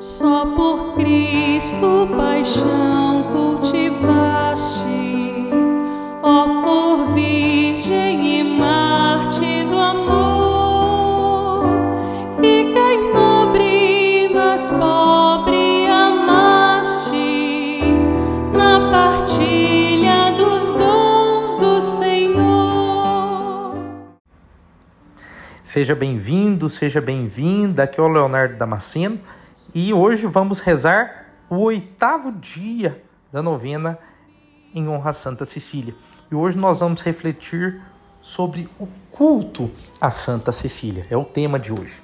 Só por Cristo paixão cultivaste, ó for Virgem e Marte do amor, e nobre, mas pobre amaste na partilha dos dons do Senhor. Seja bem-vindo, seja bem-vinda. Aqui é o Leonardo Damasceno e hoje vamos rezar o oitavo dia da novena em honra a Santa Cecília. E hoje nós vamos refletir sobre o culto a Santa Cecília. É o tema de hoje.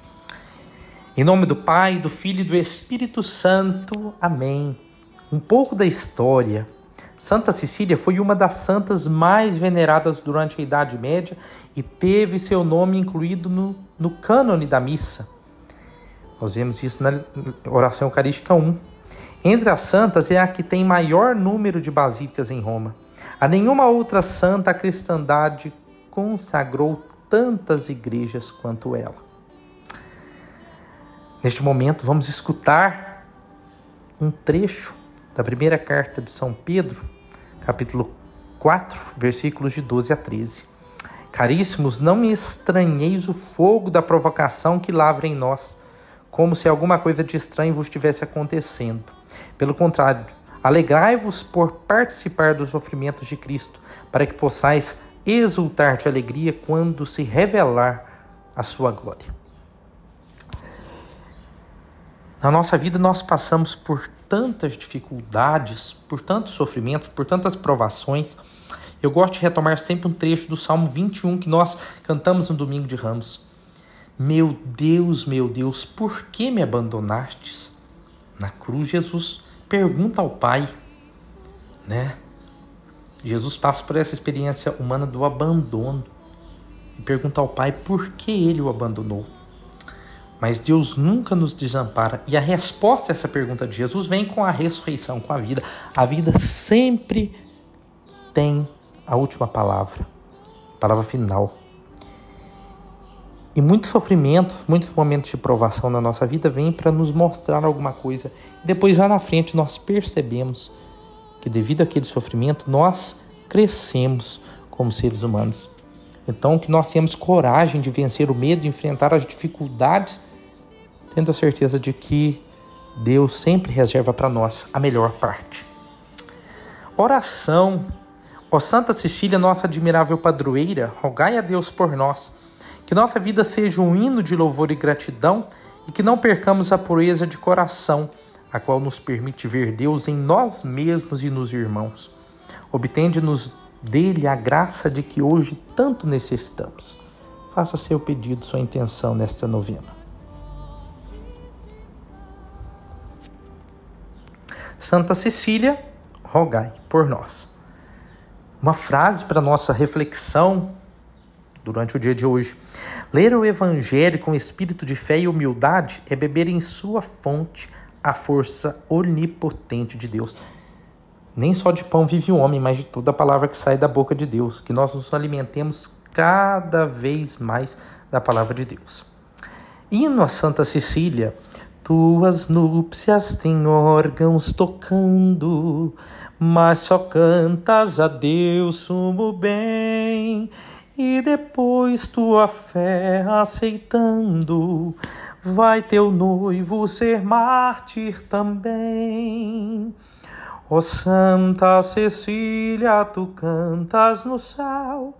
Em nome do Pai, do Filho e do Espírito Santo. Amém. Um pouco da história. Santa Cecília foi uma das santas mais veneradas durante a Idade Média e teve seu nome incluído no, no cânone da missa. Nós vemos isso na oração eucarística 1. Entre as santas é a que tem maior número de basílicas em Roma. A nenhuma outra santa a cristandade consagrou tantas igrejas quanto ela. Neste momento, vamos escutar um trecho da primeira carta de São Pedro, capítulo 4, versículos de 12 a 13. Caríssimos, não me estranheis o fogo da provocação que lavra em nós como se alguma coisa de estranho vos estivesse acontecendo. Pelo contrário, alegrai-vos por participar dos sofrimentos de Cristo, para que possais exultar de alegria quando se revelar a sua glória. Na nossa vida nós passamos por tantas dificuldades, por tantos sofrimentos, por tantas provações. Eu gosto de retomar sempre um trecho do Salmo 21 que nós cantamos no domingo de Ramos. Meu Deus, meu Deus, por que me abandonastes? Na cruz, Jesus pergunta ao Pai, né? Jesus passa por essa experiência humana do abandono e pergunta ao Pai por que ele o abandonou. Mas Deus nunca nos desampara. E a resposta a essa pergunta de Jesus vem com a ressurreição, com a vida. A vida sempre tem a última palavra, a palavra final. E muitos sofrimentos, muitos momentos de provação na nossa vida vêm para nos mostrar alguma coisa. Depois, lá na frente, nós percebemos que, devido àquele sofrimento, nós crescemos como seres humanos. Então, que nós tenhamos coragem de vencer o medo, enfrentar as dificuldades, tendo a certeza de que Deus sempre reserva para nós a melhor parte. Oração. Ó Santa Cecília, nossa admirável padroeira, rogai a Deus por nós que nossa vida seja um hino de louvor e gratidão e que não percamos a pureza de coração, a qual nos permite ver Deus em nós mesmos e nos irmãos. Obtende-nos dele a graça de que hoje tanto necessitamos. Faça seu pedido, sua intenção nesta novena. Santa Cecília, rogai por nós. Uma frase para nossa reflexão durante o dia de hoje. Ler o Evangelho com espírito de fé e humildade é beber em sua fonte a força onipotente de Deus. Nem só de pão vive o homem, mas de toda a palavra que sai da boca de Deus. Que nós nos alimentemos cada vez mais da palavra de Deus. Hino a Santa Cecília. Tuas núpcias têm órgãos tocando, mas só cantas a Deus sumo bem e depois tua fé aceitando, vai teu noivo ser mártir também. Ó oh, Santa Cecília, tu cantas no céu,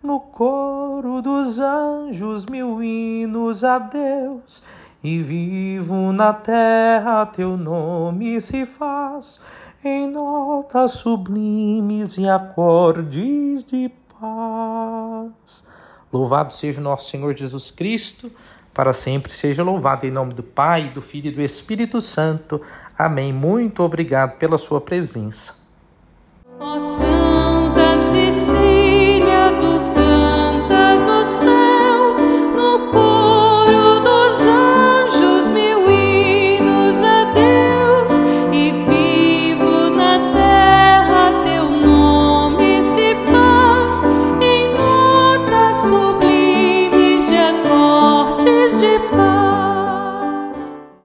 no coro dos anjos, mil hinos a Deus, e vivo na terra teu nome se faz, em notas sublimes e acordes de paz. Louvado seja o nosso Senhor Jesus Cristo, para sempre seja louvado em nome do Pai, do Filho e do Espírito Santo. Amém. Muito obrigado pela sua presença.